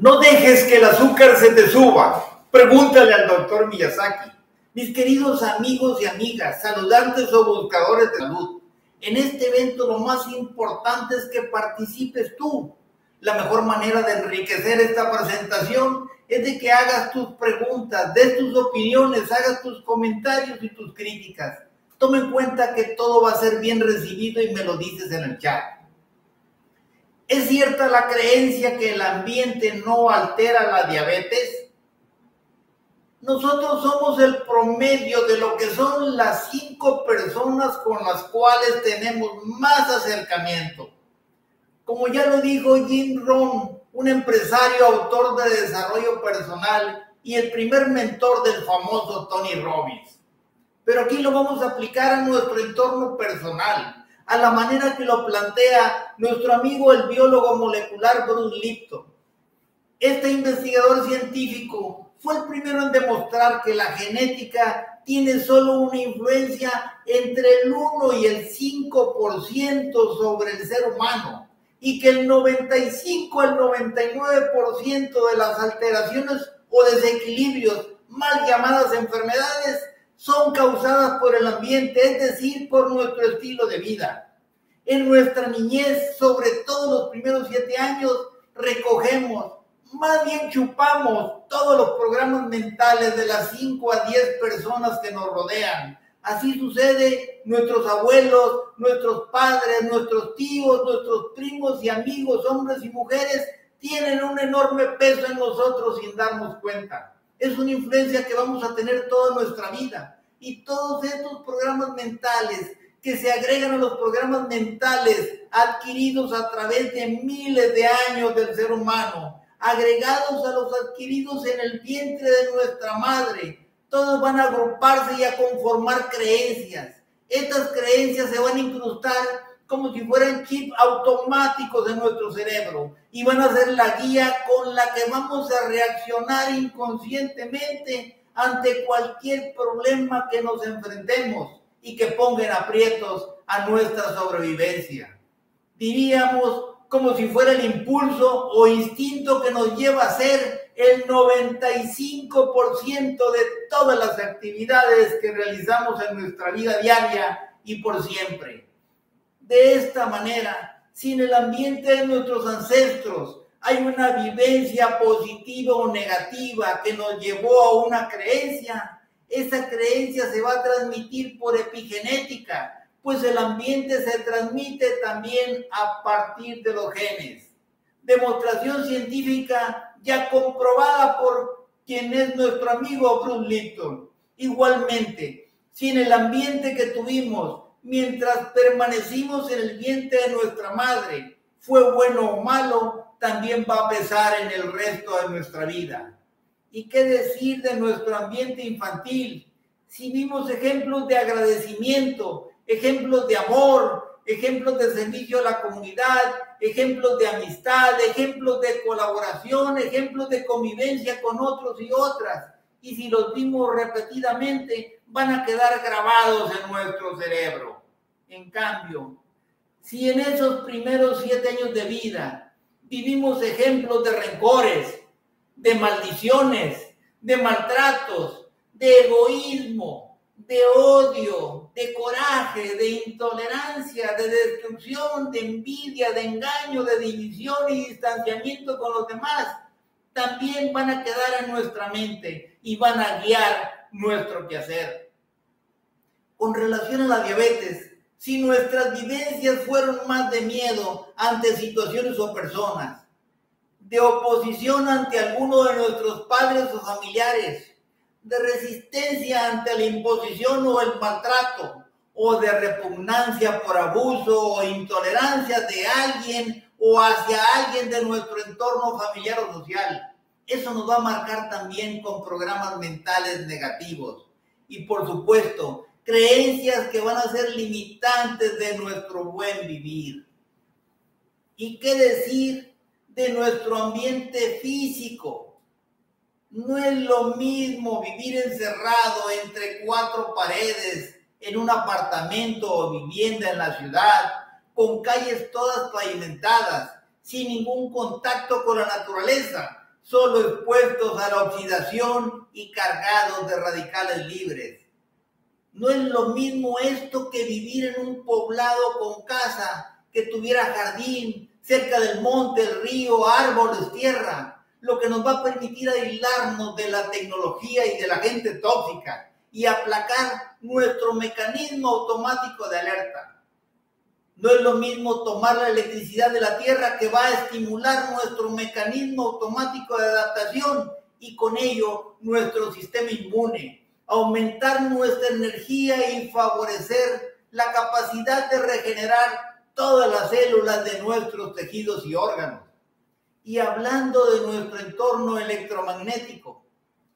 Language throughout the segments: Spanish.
No dejes que el azúcar se te suba. Pregúntale al doctor Miyazaki. Mis queridos amigos y amigas, saludantes o buscadores de salud, en este evento lo más importante es que participes tú. La mejor manera de enriquecer esta presentación es de que hagas tus preguntas, des tus opiniones, hagas tus comentarios y tus críticas. Tome en cuenta que todo va a ser bien recibido y me lo dices en el chat. ¿Es cierta la creencia que el ambiente no altera la diabetes? Nosotros somos el promedio de lo que son las cinco personas con las cuales tenemos más acercamiento. Como ya lo dijo Jim Rohn, un empresario autor de desarrollo personal y el primer mentor del famoso Tony Robbins. Pero aquí lo vamos a aplicar a nuestro entorno personal, a la manera que lo plantea nuestro amigo el biólogo molecular Bruce Lipton. Este investigador científico fue el primero en demostrar que la genética tiene solo una influencia entre el 1 y el 5% sobre el ser humano y que el 95 al 99% de las alteraciones o desequilibrios, mal llamadas enfermedades, son causadas por el ambiente, es decir, por nuestro estilo de vida. En nuestra niñez, sobre todo los primeros siete años, recogemos, más bien chupamos todos los programas mentales de las 5 a 10 personas que nos rodean Así sucede, nuestros abuelos, nuestros padres, nuestros tíos, nuestros primos y amigos, hombres y mujeres, tienen un enorme peso en nosotros sin darnos cuenta. Es una influencia que vamos a tener toda nuestra vida. Y todos estos programas mentales que se agregan a los programas mentales adquiridos a través de miles de años del ser humano, agregados a los adquiridos en el vientre de nuestra madre, todos van a agruparse y a conformar creencias. Estas creencias se van a incrustar como si fueran chips automáticos de nuestro cerebro y van a ser la guía con la que vamos a reaccionar inconscientemente ante cualquier problema que nos enfrentemos y que pongan aprietos a nuestra sobrevivencia. Diríamos como si fuera el impulso o instinto que nos lleva a ser el 95% de todas las actividades que realizamos en nuestra vida diaria y por siempre. De esta manera, sin el ambiente de nuestros ancestros, hay una vivencia positiva o negativa que nos llevó a una creencia. Esa creencia se va a transmitir por epigenética, pues el ambiente se transmite también a partir de los genes. Demostración científica ya comprobada por quien es nuestro amigo Bruce Lipton. Igualmente, si en el ambiente que tuvimos mientras permanecimos en el vientre de nuestra madre fue bueno o malo, también va a pesar en el resto de nuestra vida. ¿Y qué decir de nuestro ambiente infantil? Si vimos ejemplos de agradecimiento, ejemplos de amor, ejemplos de servicio a la comunidad, ejemplos de amistad, ejemplos de colaboración, ejemplos de convivencia con otros y otras. Y si los vimos repetidamente, van a quedar grabados en nuestro cerebro. En cambio, si en esos primeros siete años de vida vivimos ejemplos de rencores, de maldiciones, de maltratos, de egoísmo, de odio, de coraje, de intolerancia, de destrucción, de envidia, de engaño, de división y distanciamiento con los demás, también van a quedar en nuestra mente y van a guiar nuestro quehacer. Con relación a la diabetes, si nuestras vivencias fueron más de miedo ante situaciones o personas, de oposición ante alguno de nuestros padres o familiares, de resistencia ante la imposición o el maltrato, o de repugnancia por abuso o intolerancia de alguien o hacia alguien de nuestro entorno familiar o social. Eso nos va a marcar también con programas mentales negativos. Y por supuesto, creencias que van a ser limitantes de nuestro buen vivir. ¿Y qué decir de nuestro ambiente físico? No es lo mismo vivir encerrado entre cuatro paredes en un apartamento o vivienda en la ciudad, con calles todas pavimentadas, sin ningún contacto con la naturaleza, solo expuestos a la oxidación y cargados de radicales libres. No es lo mismo esto que vivir en un poblado con casa, que tuviera jardín, cerca del monte, río, árboles, tierra, lo que nos va a permitir aislarnos de la tecnología y de la gente tóxica y aplacar nuestro mecanismo automático de alerta. No es lo mismo tomar la electricidad de la Tierra que va a estimular nuestro mecanismo automático de adaptación y con ello nuestro sistema inmune, aumentar nuestra energía y favorecer la capacidad de regenerar todas las células de nuestros tejidos y órganos. Y hablando de nuestro entorno electromagnético,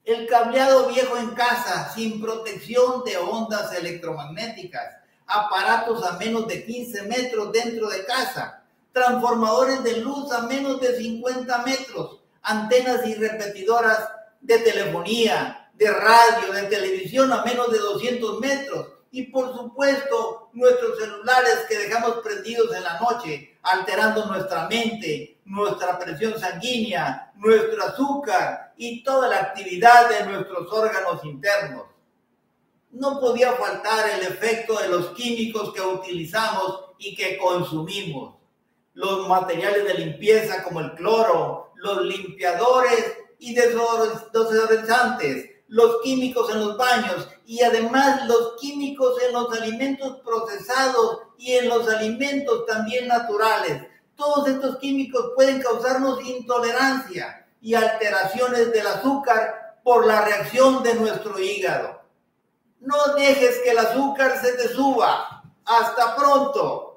el cableado viejo en casa sin protección de ondas electromagnéticas, aparatos a menos de 15 metros dentro de casa, transformadores de luz a menos de 50 metros, antenas y repetidoras de telefonía, de radio, de televisión a menos de 200 metros. Y por supuesto, nuestros celulares que dejamos prendidos en la noche, alterando nuestra mente, nuestra presión sanguínea, nuestro azúcar y toda la actividad de nuestros órganos internos no podía faltar el efecto de los químicos que utilizamos y que consumimos. Los materiales de limpieza como el cloro, los limpiadores y desodorizantes, los químicos en los baños y además los químicos en los alimentos procesados y en los alimentos también naturales. Todos estos químicos pueden causarnos intolerancia y alteraciones del azúcar por la reacción de nuestro hígado. No dejes que el azúcar se te suba. Hasta pronto.